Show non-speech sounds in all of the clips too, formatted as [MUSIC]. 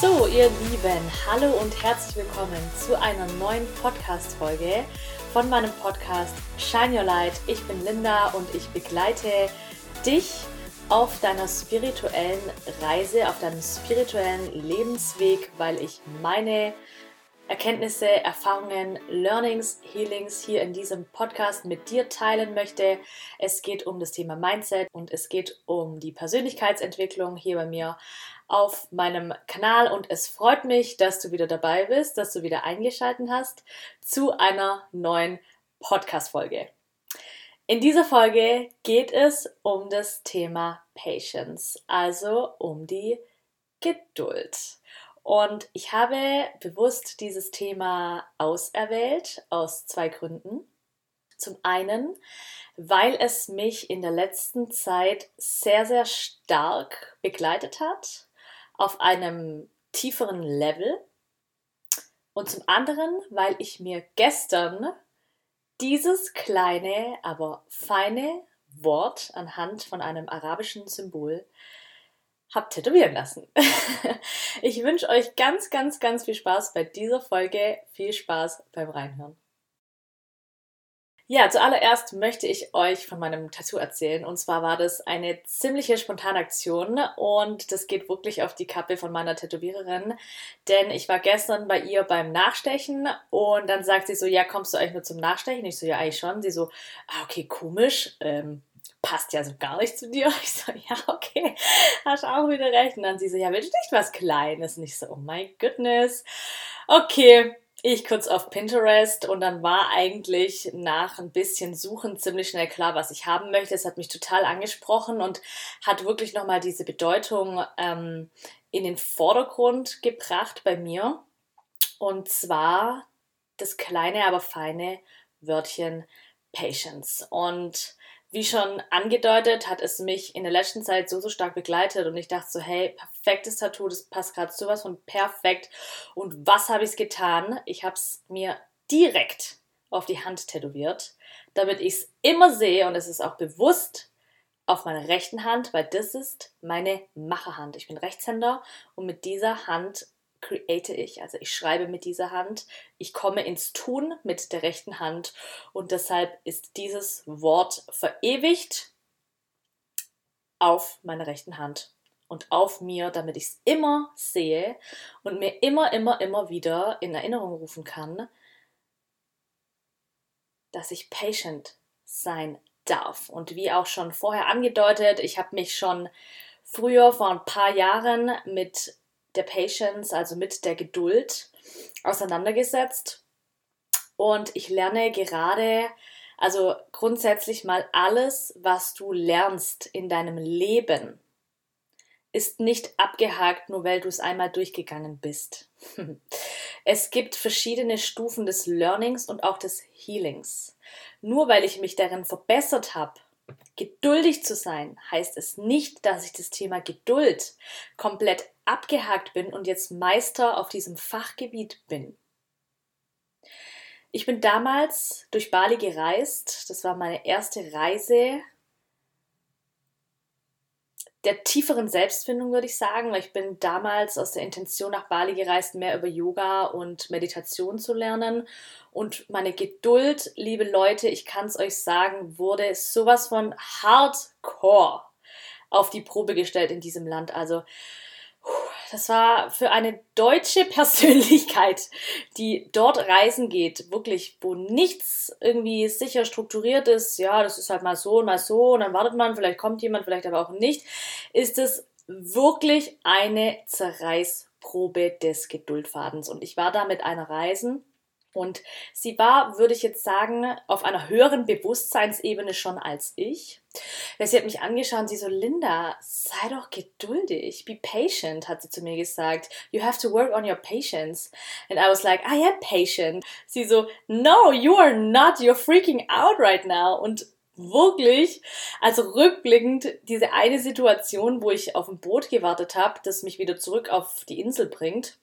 So, ihr Lieben, hallo und herzlich willkommen zu einer neuen Podcast-Folge von meinem Podcast Shine Your Light. Ich bin Linda und ich begleite dich auf deiner spirituellen Reise, auf deinem spirituellen Lebensweg, weil ich meine Erkenntnisse, Erfahrungen, Learnings, Healings hier in diesem Podcast mit dir teilen möchte. Es geht um das Thema Mindset und es geht um die Persönlichkeitsentwicklung hier bei mir auf meinem Kanal und es freut mich, dass du wieder dabei bist, dass du wieder eingeschaltet hast zu einer neuen Podcast-Folge. In dieser Folge geht es um das Thema Patience, also um die Geduld. Und ich habe bewusst dieses Thema auserwählt aus zwei Gründen. Zum einen, weil es mich in der letzten Zeit sehr, sehr stark begleitet hat, auf einem tieferen Level. Und zum anderen, weil ich mir gestern dieses kleine, aber feine Wort anhand von einem arabischen Symbol habe tätowieren lassen. [LAUGHS] ich wünsche euch ganz, ganz, ganz viel Spaß bei dieser Folge. Viel Spaß beim Reinhören. Ja, zuallererst möchte ich euch von meinem Tattoo erzählen. Und zwar war das eine ziemliche Spontanaktion und das geht wirklich auf die Kappe von meiner Tätowiererin. Denn ich war gestern bei ihr beim Nachstechen und dann sagt sie so, ja, kommst du eigentlich nur zum Nachstechen? Ich so, ja, eigentlich schon. Sie so, ah, okay, komisch. Ähm, passt ja so gar nicht zu dir. [LAUGHS] Ich so, ja, okay, hast auch wieder recht. Und dann sie so, ja, willst du nicht was Kleines? Und ich so, oh my goodness. Okay, ich kurz auf Pinterest und dann war eigentlich nach ein bisschen Suchen ziemlich schnell klar, was ich haben möchte. Es hat mich total angesprochen und hat wirklich nochmal diese Bedeutung ähm, in den Vordergrund gebracht bei mir. Und zwar das kleine, aber feine Wörtchen Patience. Und wie schon angedeutet, hat es mich in der letzten Zeit so, so stark begleitet und ich dachte so, hey, perfektes Tattoo, das passt gerade sowas von perfekt. Und was habe ich getan? Ich habe es mir direkt auf die Hand tätowiert, damit ich es immer sehe und es ist auch bewusst auf meiner rechten Hand, weil das ist meine Macherhand. Ich bin Rechtshänder und mit dieser Hand create ich, also ich schreibe mit dieser Hand, ich komme ins Tun mit der rechten Hand und deshalb ist dieses Wort verewigt auf meiner rechten Hand und auf mir, damit ich es immer sehe und mir immer, immer, immer wieder in Erinnerung rufen kann, dass ich patient sein darf. Und wie auch schon vorher angedeutet, ich habe mich schon früher vor ein paar Jahren mit der Patience, also mit der Geduld, auseinandergesetzt. Und ich lerne gerade, also grundsätzlich mal alles, was du lernst in deinem Leben, ist nicht abgehakt, nur weil du es einmal durchgegangen bist. [LAUGHS] Es gibt verschiedene Stufen des Learnings und auch des Healings. Nur weil ich mich darin verbessert habe, geduldig zu sein, heißt es nicht, dass ich das Thema Geduld komplett abgehakt bin und jetzt Meister auf diesem Fachgebiet bin. Ich bin damals durch Bali gereist. Das war meine erste Reise der tieferen Selbstfindung, würde ich sagen, weil ich bin damals aus der Intention nach Bali gereist, mehr über Yoga und Meditation zu lernen. Und meine Geduld, liebe Leute, ich kann es euch sagen, wurde sowas von hardcore auf die Probe gestellt in diesem Land. Also das war für eine deutsche [LAUGHS] Persönlichkeit, die dort reisen geht, wirklich, wo nichts irgendwie sicher strukturiert ist, ja, das ist halt mal so und mal so und dann wartet man, vielleicht kommt jemand, vielleicht aber auch nicht, ist es wirklich eine Zerreißprobe des Geduldfadens. Und ich war da mit einer Reisen und sie war, würde ich jetzt sagen, auf einer höheren Bewusstseinsebene schon als ich. Sie hat mich angeschaut und sie so, Linda, sei doch geduldig, be patient, hat sie zu mir gesagt. You have to work on your patience. And I was like, I am patient. Sie so, no, you are not, you're freaking out right now. Und wirklich, also rückblickend, diese eine Situation, wo ich auf ein Boot gewartet habe, das mich wieder zurück auf die Insel bringt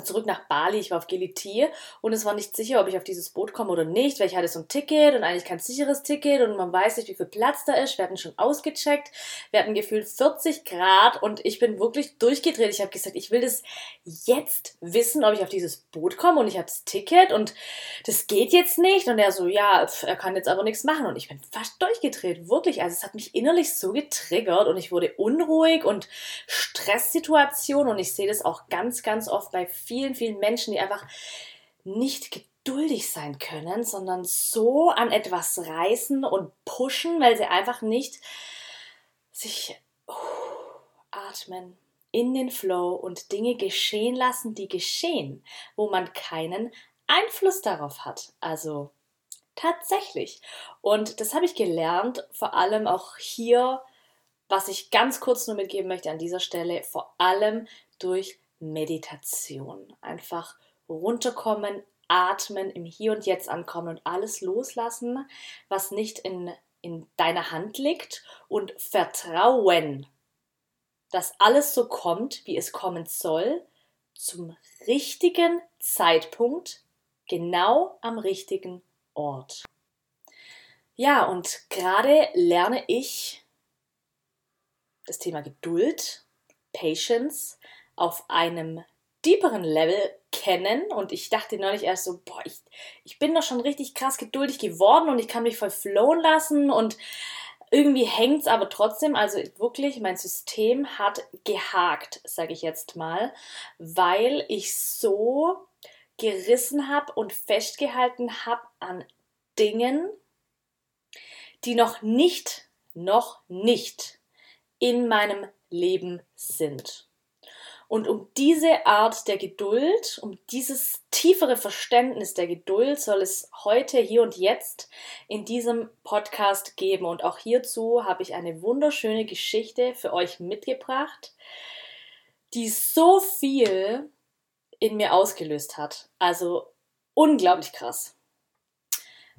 zurück nach Bali, ich war auf Geliti und es war nicht sicher, ob ich auf dieses Boot komme oder nicht, weil ich hatte so ein Ticket und eigentlich kein sicheres Ticket und man weiß nicht, wie viel Platz da ist. Wir hatten schon ausgecheckt, wir hatten gefühlt 40 Grad und ich bin wirklich durchgedreht. Ich habe gesagt, ich will das jetzt wissen, ob ich auf dieses Boot komme und ich habe das Ticket und das geht jetzt nicht und er so, ja, er kann jetzt aber nichts machen und ich bin fast durchgedreht, wirklich. Also es hat mich innerlich so getriggert und ich wurde unruhig und Stresssituation und ich sehe das auch ganz, ganz oft bei vielen, vielen Menschen, die einfach nicht geduldig sein können, sondern so an etwas reißen und pushen, weil sie einfach nicht sich uh, atmen in den Flow und Dinge geschehen lassen, die geschehen, wo man keinen Einfluss darauf hat. Also tatsächlich. Und das habe ich gelernt, vor allem auch hier, was ich ganz kurz nur mitgeben möchte an dieser Stelle, vor allem durch Meditation. Einfach runterkommen, atmen, im Hier und Jetzt ankommen und alles loslassen, was nicht in, in deiner Hand liegt und vertrauen, dass alles so kommt, wie es kommen soll, zum richtigen Zeitpunkt, genau am richtigen Ort. Ja, und gerade lerne ich das Thema Geduld, Patience, auf einem deeperen Level kennen. Und ich dachte neulich erst so, boah, ich, ich bin doch schon richtig krass geduldig geworden und ich kann mich voll flowen lassen. Und irgendwie hängt es aber trotzdem, also wirklich, mein System hat gehakt, sage ich jetzt mal, weil ich so gerissen habe und festgehalten habe an Dingen, die noch nicht, noch nicht in meinem Leben sind. Und um diese Art der Geduld, um dieses tiefere Verständnis der Geduld soll es heute, hier und jetzt in diesem Podcast geben. Und auch hierzu habe ich eine wunderschöne Geschichte für euch mitgebracht, die so viel in mir ausgelöst hat. Also unglaublich krass.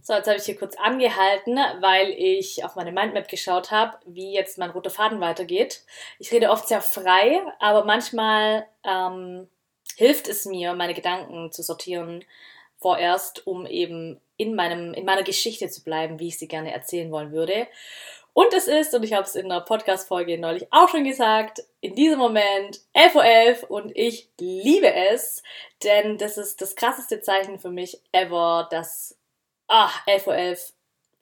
So, jetzt habe ich hier kurz angehalten, weil ich auf meine Mindmap geschaut habe, wie jetzt mein roter Faden weitergeht. Ich rede oft sehr frei, aber manchmal ähm, hilft es mir, meine Gedanken zu sortieren vorerst, um eben in, meinem, in meiner Geschichte zu bleiben, wie ich sie gerne erzählen wollen würde. Und es ist, und ich habe es in einer Podcast-Folge neulich auch schon gesagt, in diesem Moment 11.11 Uhr 11 und ich liebe es, denn das ist das krasseste Zeichen für mich ever, dass ah, 11.11 Uhr, 11,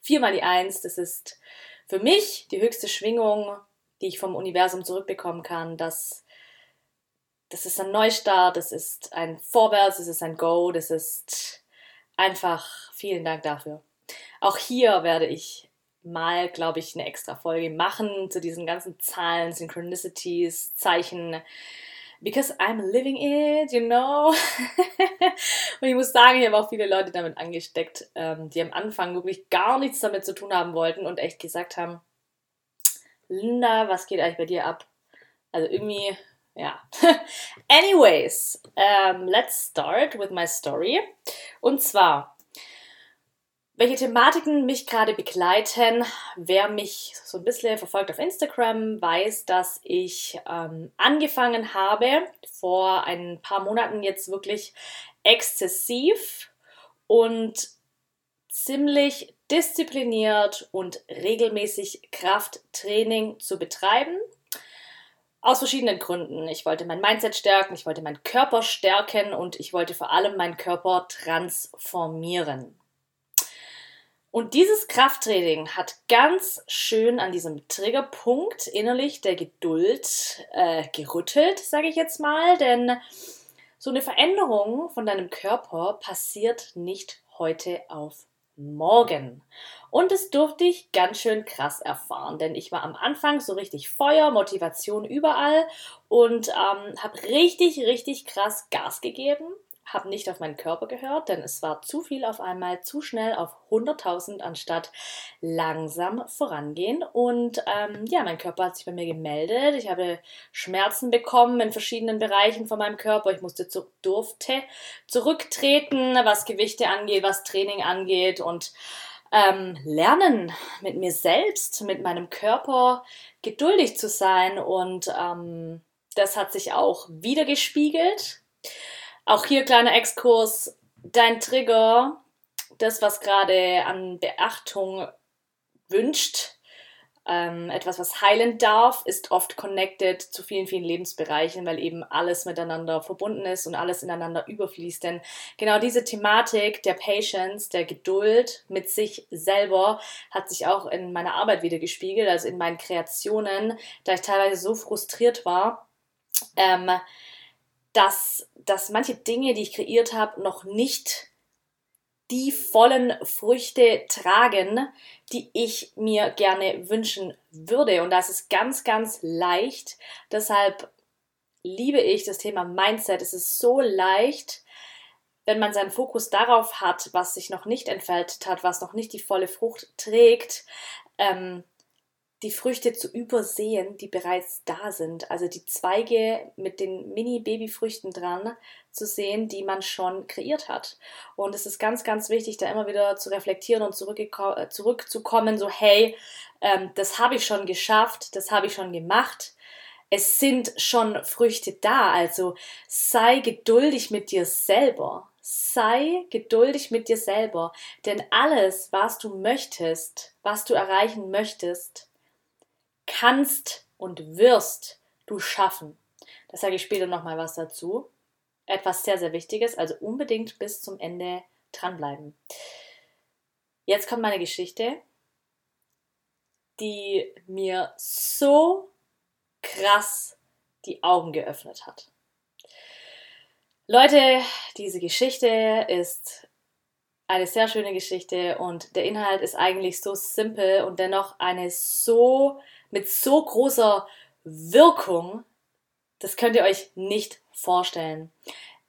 viermal die Eins, das ist für mich die höchste Schwingung, die ich vom Universum zurückbekommen kann. Das, das ist ein Neustart, das ist ein Vorwärts, das ist ein Go, das ist einfach vielen Dank dafür. Auch hier werde ich mal, glaube ich, eine extra Folge machen zu diesen ganzen Zahlen, Synchronicities, Zeichen, because I'm living it, you know. [LAUGHS] und ich muss sagen, ich habe auch viele Leute damit angesteckt, ähm, die am Anfang wirklich gar nichts damit zu tun haben wollten und echt gesagt haben, Linda, was geht eigentlich bei dir ab? Also irgendwie, ja. [LAUGHS] Anyways, um, let's start with my story. Und zwar welche Thematiken mich gerade begleiten. Wer mich so ein bisschen verfolgt auf Instagram, weiß, dass ich ähm, angefangen habe, vor ein paar Monaten jetzt wirklich exzessiv und ziemlich diszipliniert und regelmäßig Krafttraining zu betreiben. Aus verschiedenen Gründen. Ich wollte mein Mindset stärken, ich wollte meinen Körper stärken und ich wollte vor allem meinen Körper transformieren. Und dieses Krafttraining hat ganz schön an diesem Triggerpunkt innerlich der Geduld äh, gerüttelt, sage ich jetzt mal, denn so eine Veränderung von deinem Körper passiert nicht heute auf morgen. Und das durfte ich ganz schön krass erfahren, denn ich war am Anfang so richtig Feuer, Motivation überall und ähm, habe richtig, richtig krass Gas gegeben habe nicht auf meinen Körper gehört, denn es war zu viel auf einmal, zu schnell auf 100.000 anstatt langsam vorangehen. Und ähm, ja, mein Körper hat sich bei mir gemeldet. Ich habe Schmerzen bekommen in verschiedenen Bereichen von meinem Körper. Ich musste zu, durfte zurücktreten, was Gewichte angeht, was Training angeht und ähm, lernen mit mir selbst, mit meinem Körper geduldig zu sein und ähm, das hat sich auch wieder gespiegelt Auch hier kleiner Exkurs. Dein Trigger, das, was gerade an Beachtung wünscht, ähm, etwas, was heilen darf, ist oft connected zu vielen, vielen Lebensbereichen, weil eben alles miteinander verbunden ist und alles ineinander überfließt. Denn genau diese Thematik der Patience, der Geduld mit sich selber, hat sich auch in meiner Arbeit wieder gespiegelt, also in meinen Kreationen, da ich teilweise so frustriert war, ähm, dass, dass manche Dinge, die ich kreiert habe, noch nicht die vollen Früchte tragen, die ich mir gerne wünschen würde. Und das ist ganz, ganz leicht. Deshalb liebe ich das Thema Mindset. Es ist so leicht, wenn man seinen Fokus darauf hat, was sich noch nicht entfaltet hat, was noch nicht die volle Frucht trägt, ähm, die Früchte zu übersehen, die bereits da sind. Also die Zweige mit den Mini-Babyfrüchten dran zu sehen, die man schon kreiert hat. Und es ist ganz, ganz wichtig, da immer wieder zu reflektieren und äh, zurückzukommen, so hey, ähm, das habe ich schon geschafft, das habe ich schon gemacht. Es sind schon Früchte da, also sei geduldig mit dir selber. Sei geduldig mit dir selber, denn alles, was du möchtest, was du erreichen möchtest, kannst und wirst du schaffen. Das sage ich später nochmal was dazu. Etwas sehr, sehr Wichtiges, also unbedingt bis zum Ende dranbleiben. Jetzt kommt meine Geschichte, die mir so krass die Augen geöffnet hat. Leute, diese Geschichte ist eine sehr schöne Geschichte und der Inhalt ist eigentlich so simpel und dennoch eine so mit so großer Wirkung, das könnt ihr euch nicht vorstellen.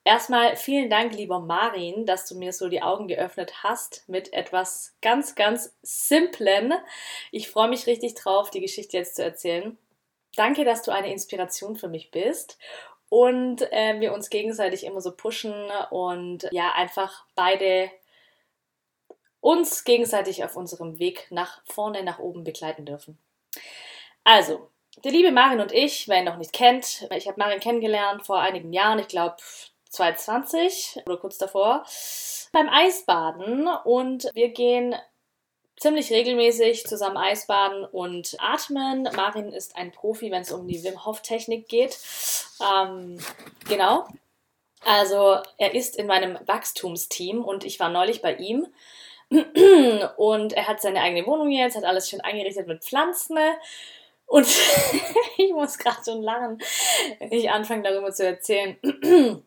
Erstmal vielen Dank, lieber Marin, dass du mir so die Augen geöffnet hast mit etwas ganz, ganz Simplen. Ich freue mich richtig drauf, die Geschichte jetzt zu erzählen. Danke, dass du eine Inspiration für mich bist und äh, wir uns gegenseitig immer so pushen und ja, einfach beide uns gegenseitig auf unserem Weg nach vorne, nach oben begleiten dürfen. Also, die liebe Marin und ich, wer ihn noch nicht kennt, ich habe Marin kennengelernt vor einigen Jahren, ich glaube 2020 oder kurz davor, beim Eisbaden und wir gehen ziemlich regelmäßig zusammen Eisbaden und atmen. Marin ist ein Profi, wenn es um die Wim Hof Technik geht. Ähm, genau. Also er ist in meinem Wachstumsteam und ich war neulich bei ihm und er hat seine eigene Wohnung jetzt, hat alles schön eingerichtet mit Pflanzen und [LAUGHS] ich muss gerade schon lachen, wenn ich anfange darüber zu erzählen. [CLEARS THROAT]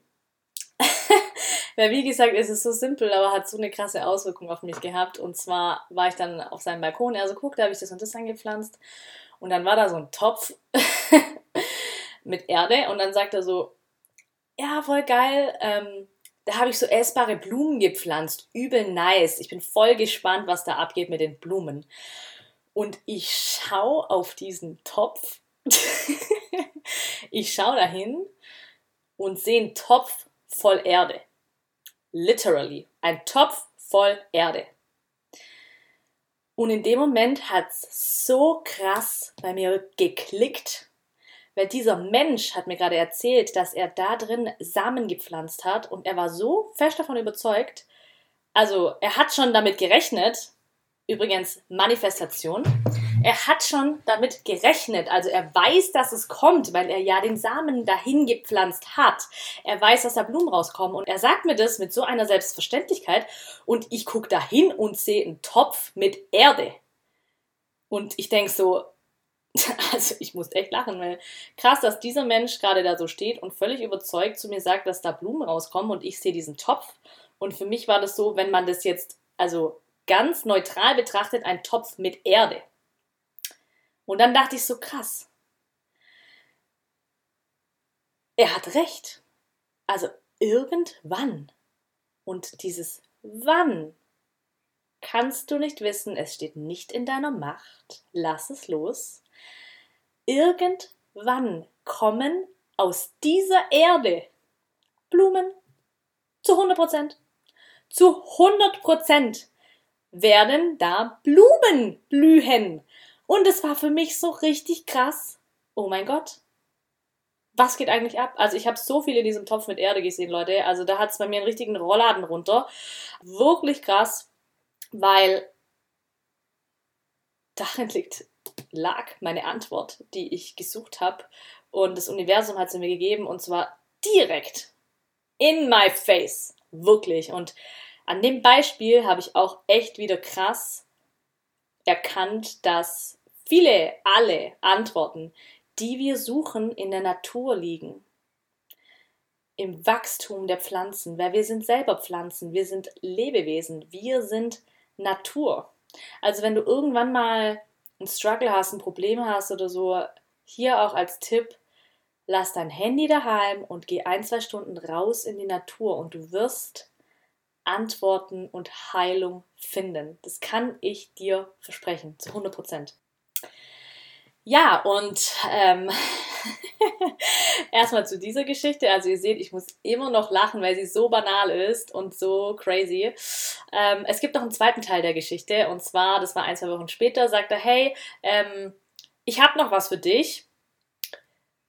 Weil wie gesagt, es ist so simpel, aber hat so eine krasse Auswirkung auf mich gehabt. Und zwar war ich dann auf seinem Balkon, er so, guck, da habe ich das und das angepflanzt. Und dann war da so ein Topf [LAUGHS] mit Erde und dann sagt er so, ja, voll geil, ähm, da habe ich so essbare Blumen gepflanzt. Übel nice. Ich bin voll gespannt, was da abgeht mit den Blumen. Und ich schaue auf diesen Topf. [LAUGHS] ich schaue dahin und sehe einen Topf voll Erde. Literally. Ein Topf voll Erde. Und in dem Moment hat es so krass bei mir geklickt, weil dieser Mensch hat mir gerade erzählt, dass er da drin Samen gepflanzt hat und er war so fest davon überzeugt, also er hat schon damit gerechnet, Übrigens Manifestation. Er hat schon damit gerechnet, also er weiß, dass es kommt, weil er ja den Samen dahin gepflanzt hat. Er weiß, dass da Blumen rauskommen und er sagt mir das mit so einer Selbstverständlichkeit und ich gucke dahin und sehe einen Topf mit Erde. Und ich denke so, [LAUGHS] also ich muss echt lachen, weil krass, dass dieser Mensch gerade da so steht und völlig überzeugt zu mir sagt, dass da Blumen rauskommen und ich sehe diesen Topf. Und für mich war das so, wenn man das jetzt, also ganz neutral betrachtet ein Topf mit Erde. Und dann dachte ich so krass. Er hat recht. Also irgendwann. Und dieses wann kannst du nicht wissen, es steht nicht in deiner Macht. Lass es los. Irgendwann kommen aus dieser Erde Blumen zu 100 Prozent. Zu 100 Prozent werden da Blumen blühen. Und es war für mich so richtig krass. Oh mein Gott. was geht eigentlich ab? Also ich habe so viel in diesem Topf mit Erde gesehen, Leute. Also da hat es bei mir einen richtigen Rollladen runter. Wirklich krass, weil darin liegt, lag meine Antwort, die ich gesucht habe. Und das Universum hat sie mir gegeben und zwar direkt in my face. Wirklich. Und an dem Beispiel habe ich auch echt wieder krass erkannt, dass viele, alle Antworten, die wir suchen, in der Natur liegen. Im Wachstum der Pflanzen, weil wir sind selber Pflanzen, wir sind Lebewesen, wir sind Natur. Also wenn du irgendwann mal einen Struggle hast, ein Problem hast oder so, hier auch als Tipp, lass dein Handy daheim und geh ein, zwei Stunden raus in die Natur und du wirst Antworten und Heilung finden. Das kann ich dir versprechen, zu 100 Prozent. Ja, und ähm, [LAUGHS] erstmal zu dieser Geschichte. Also ihr seht, ich muss immer noch lachen, weil sie so banal ist und so crazy. Ähm, es gibt noch einen zweiten Teil der Geschichte und zwar, das war ein, zwei Wochen später, sagt er, hey, ähm, ich habe noch was für dich.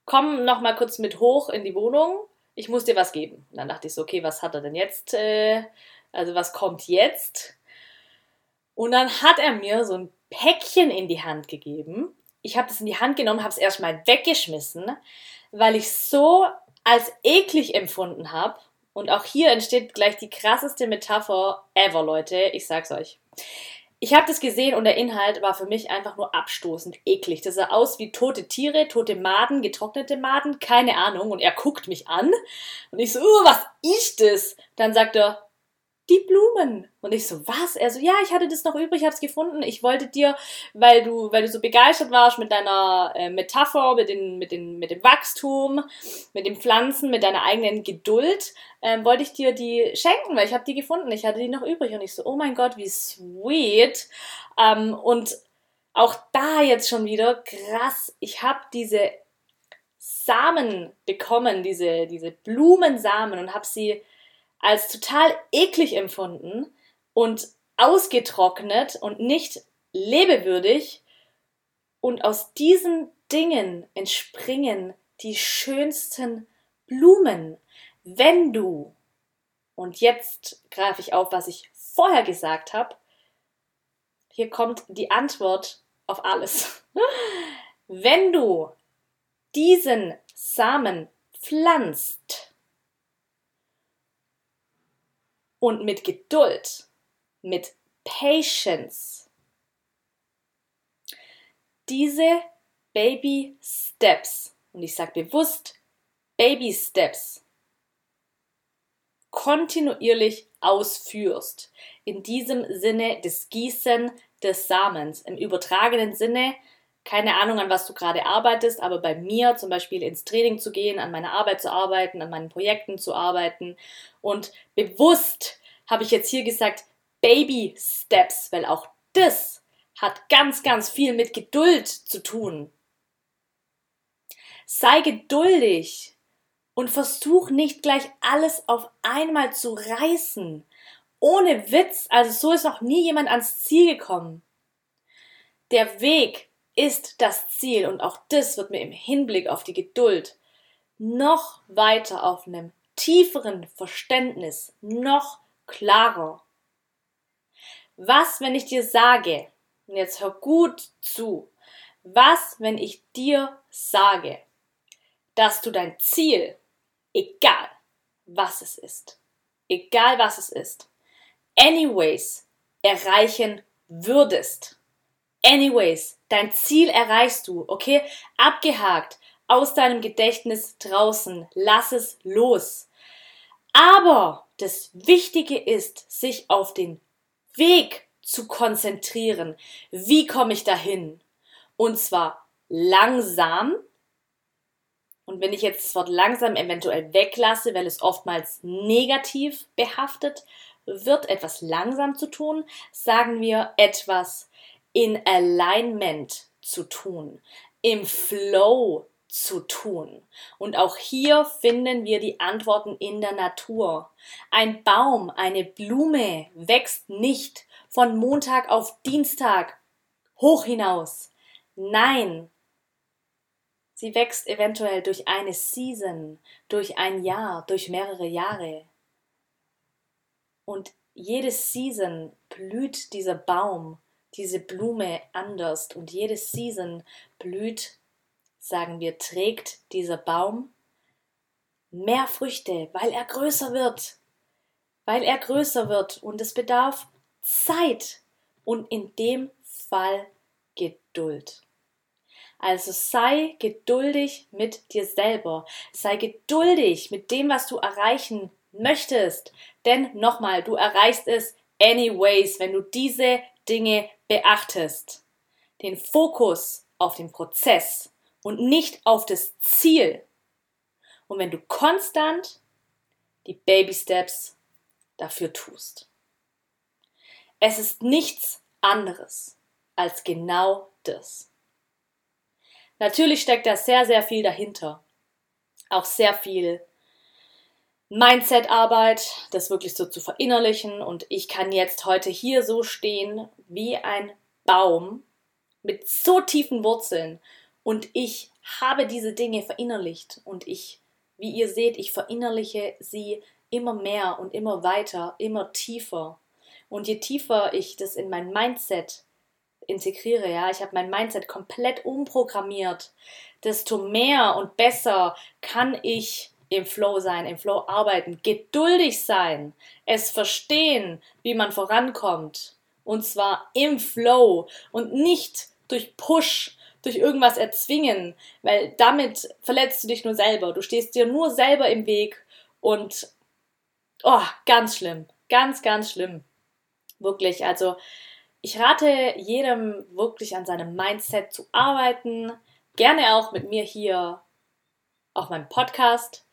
Komm noch mal kurz mit hoch in die Wohnung. Ich muss dir was geben. Und dann dachte ich so, okay, was hat er denn jetzt? Äh, also was kommt jetzt? Und dann hat er mir so ein Päckchen in die Hand gegeben ich habe das in die Hand genommen, habe es erstmal weggeschmissen, weil ich so als eklig empfunden habe. Und auch hier entsteht gleich die krasseste Metapher ever, Leute. Ich sag's euch. Ich habe das gesehen und der Inhalt war für mich einfach nur abstoßend, eklig. Das sah aus wie tote Tiere, tote Maden, getrocknete Maden, keine Ahnung. Und er guckt mich an und ich so, uh, was ist das? Dann sagt er, die Blumen. Und ich so, was? Er so, ja, ich hatte das noch übrig, hab's gefunden. Ich wollte dir, weil du, weil du so begeistert warst mit deiner äh, Metapher, mit, den, mit, den, mit dem Wachstum, mit den Pflanzen, mit deiner eigenen Geduld, ähm, wollte ich dir die schenken, weil ich habe die gefunden. Ich hatte die noch übrig. Und ich so, oh mein Gott, wie sweet. Ähm, und auch da jetzt schon wieder krass. Ich habe diese Samen bekommen, diese, diese Blumensamen und habe sie als total eklig empfunden und ausgetrocknet und nicht lebewürdig. Und aus diesen Dingen entspringen die schönsten Blumen. Wenn du, und jetzt greife ich auf, was ich vorher gesagt habe, hier kommt die Antwort auf alles. [LAUGHS] Wenn du diesen Samen pflanzt, und mit Geduld, mit Patience. Diese Baby Steps, und ich sage bewusst Baby Steps, kontinuierlich ausführst. In diesem Sinne des Gießen des Samens. Im übertragenen Sinne keine Ahnung, an was du gerade arbeitest, aber bei mir zum Beispiel ins Training zu gehen, an meiner Arbeit zu arbeiten, an meinen Projekten zu arbeiten. Und bewusst habe ich jetzt hier gesagt, Baby Steps, weil auch das hat ganz, ganz viel mit Geduld zu tun. Sei geduldig und versuch nicht gleich alles auf einmal zu reißen. Ohne Witz, also so ist noch nie jemand ans Ziel gekommen. Der Weg ist das Ziel und auch das wird mir im Hinblick auf die Geduld noch weiter auf einem tieferen Verständnis noch klarer. Was, wenn ich dir sage, und jetzt hör gut zu, was, wenn ich dir sage, dass du dein Ziel, egal was es ist, egal was es ist, anyways erreichen würdest. Anyways, Dein Ziel erreichst du, okay? Abgehakt, aus deinem Gedächtnis draußen, lass es los. Aber das Wichtige ist, sich auf den Weg zu konzentrieren. Wie komme ich dahin? Und zwar langsam. Und wenn ich jetzt das Wort langsam eventuell weglasse, weil es oftmals negativ behaftet wird, etwas langsam zu tun, sagen wir etwas in Alignment zu tun, im Flow zu tun. Und auch hier finden wir die Antworten in der Natur. Ein Baum, eine Blume wächst nicht von Montag auf Dienstag hoch hinaus. Nein, Sie wächst eventuell durch eine Season, durch ein Jahr, durch mehrere Jahre. Und jede Season blüht dieser Baum, diese Blume anders und jede Season blüht, sagen wir, trägt dieser Baum mehr Früchte, weil er größer wird, weil er größer wird und es bedarf Zeit und in dem Fall Geduld. Also sei geduldig mit dir selber. Sei geduldig mit dem, was du erreichen möchtest. Denn nochmal, du erreichst es anyways, wenn du diese Dinge beachtest. Den Fokus auf den Prozess und nicht auf das Ziel. Und wenn du konstant die Baby Steps dafür tust. Es ist nichts anderes als genau das. Natürlich steckt da sehr, sehr viel dahinter. Auch sehr viel Mindset-Arbeit, das wirklich so zu verinnerlichen. Und ich kann jetzt heute hier so stehen wie ein Baum mit so tiefen Wurzeln. Und ich habe diese Dinge verinnerlicht. Und ich, wie ihr seht, ich verinnerliche sie immer mehr und immer weiter, immer tiefer. Und je tiefer ich das in mein Mindset integriere, ja, ich habe mein Mindset komplett umprogrammiert, desto mehr und besser kann ich im Flow sein, im Flow arbeiten, geduldig sein, es verstehen, wie man vorankommt. Und zwar im Flow und nicht durch Push, durch irgendwas erzwingen, weil damit verletzt du dich nur selber. Du stehst dir nur selber im Weg und oh, ganz schlimm, ganz, ganz schlimm. Wirklich, also ich rate jedem wirklich an seinem Mindset zu arbeiten. Gerne auch mit mir hier auf meinem Podcast.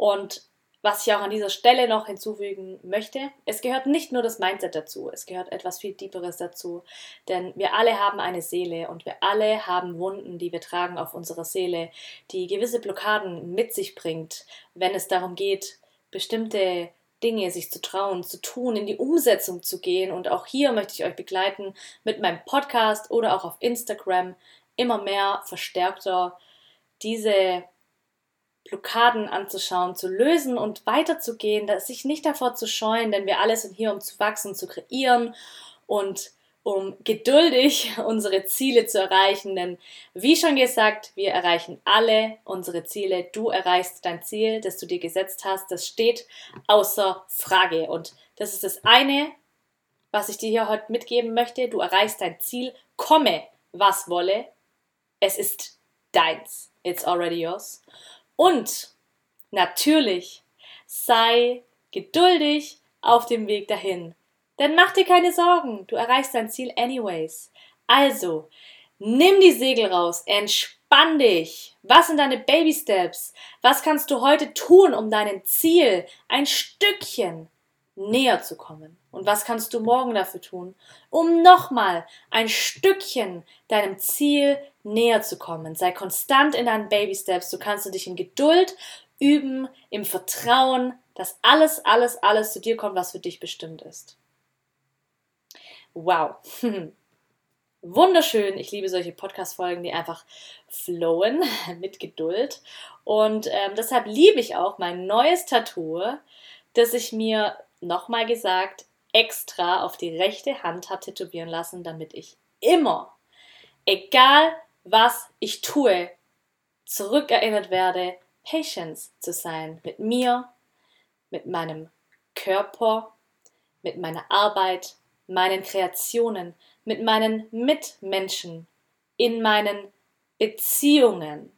Und was ich auch an dieser Stelle noch hinzufügen möchte, es gehört nicht nur das Mindset dazu, es gehört etwas viel Tieferes dazu. Denn wir alle haben eine Seele und wir alle haben Wunden, die wir tragen auf unserer Seele, die gewisse Blockaden mit sich bringt, wenn es darum geht, bestimmte Dinge sich zu trauen, zu tun, in die Umsetzung zu gehen. Und auch hier möchte ich euch begleiten mit meinem Podcast oder auch auf Instagram immer mehr verstärkter diese Blockaden anzuschauen, zu lösen und weiterzugehen, sich nicht davor zu scheuen, denn wir alle sind hier, um zu wachsen, zu kreieren und um geduldig [LAUGHS] unsere Ziele zu erreichen. Denn wie schon gesagt, wir erreichen alle unsere Ziele. Du erreichst dein Ziel, das du dir gesetzt hast. Das steht außer Frage. Und das ist das eine, was ich dir hier heute mitgeben möchte. Du erreichst dein Ziel, komme, was wolle. Es ist deins. It's already yours. Und natürlich sei geduldig auf dem Weg dahin. Denn mach dir keine Sorgen, du erreichst dein Ziel anyways. Also, nimm die Segel raus, entspann dich. Was sind deine Baby Steps? Was kannst du heute tun, um deinem Ziel ein Stückchen näher zu kommen? Und was kannst du morgen dafür tun, um nochmal ein Stückchen deinem Ziel näher zu kommen? Sei konstant in deinen Baby Steps. Du kannst dich in Geduld üben, im Vertrauen, dass alles, alles, alles zu dir kommt, was für dich bestimmt ist. Wow. [LAUGHS] Wunderschön. Ich liebe solche Podcast-Folgen, die einfach flowen [LAUGHS] mit Geduld. Und ähm, deshalb liebe ich auch mein neues Tattoo, das ich mir nochmal gesagt extra auf die rechte Hand habe tätowieren lassen, damit ich immer, egal was ich tue, zurückerinnert werde, Patience zu sein mit mir, mit meinem Körper, mit meiner Arbeit, meinen Kreationen, mit meinen Mitmenschen, in meinen Beziehungen.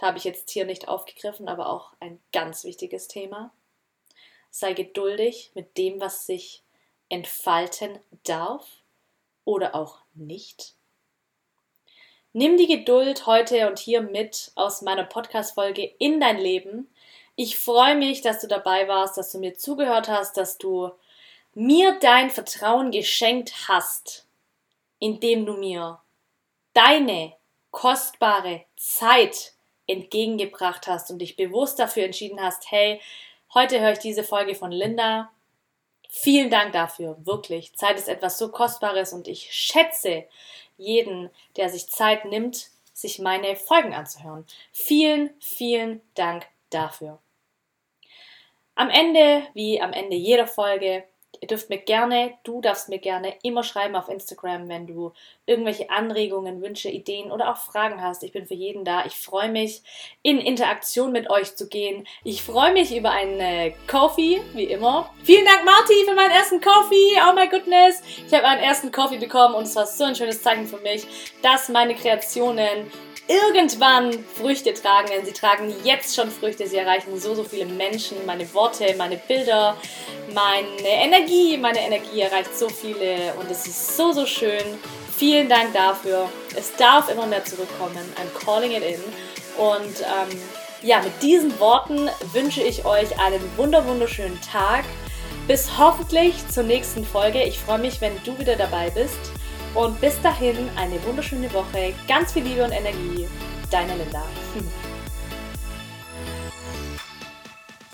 Habe ich jetzt hier nicht aufgegriffen, aber auch ein ganz wichtiges Thema. Sei geduldig mit dem, was sich entfalten darf oder auch nicht. Nimm die Geduld heute und hier mit aus meiner Podcast-Folge in dein Leben. Ich freue mich, dass du dabei warst, dass du mir zugehört hast, dass du mir dein Vertrauen geschenkt hast, indem du mir deine kostbare Zeit entgegengebracht hast und dich bewusst dafür entschieden hast, hey, heute höre ich diese Folge von Linda. Vielen Dank dafür, wirklich. Zeit ist etwas so Kostbares und ich schätze jeden, der sich Zeit nimmt, sich meine Folgen anzuhören. Vielen, vielen Dank dafür. Am Ende, wie am Ende jeder Folge, Ihr dürft mir gerne, du darfst mir gerne immer schreiben auf Instagram, wenn du irgendwelche Anregungen, Wünsche, Ideen oder auch Fragen hast. Ich bin für jeden da. Ich freue mich, in Interaktion mit euch zu gehen. Ich freue mich über einen äh, Coffee, wie immer. Vielen Dank, Marti, für meinen ersten Coffee. Oh my goodness. Ich habe meinen ersten Coffee bekommen und es war so ein schönes Zeichen für mich, dass meine Kreationen irgendwann Früchte tragen, denn sie tragen jetzt schon Früchte. Sie erreichen so, so viele Menschen. Meine Worte, meine Bilder, meine Energie, meine Energie erreicht so viele und es ist so, so schön. Vielen Dank dafür. Es darf immer mehr zurückkommen. I'm calling it in. Und ähm, ja, mit diesen Worten wünsche ich euch einen wunder wunderschönen Tag. Bis hoffentlich zur nächsten Folge. Ich freue mich, wenn du wieder dabei bist. Und bis dahin eine wunderschöne Woche. Ganz viel Liebe und Energie. Deine Linda.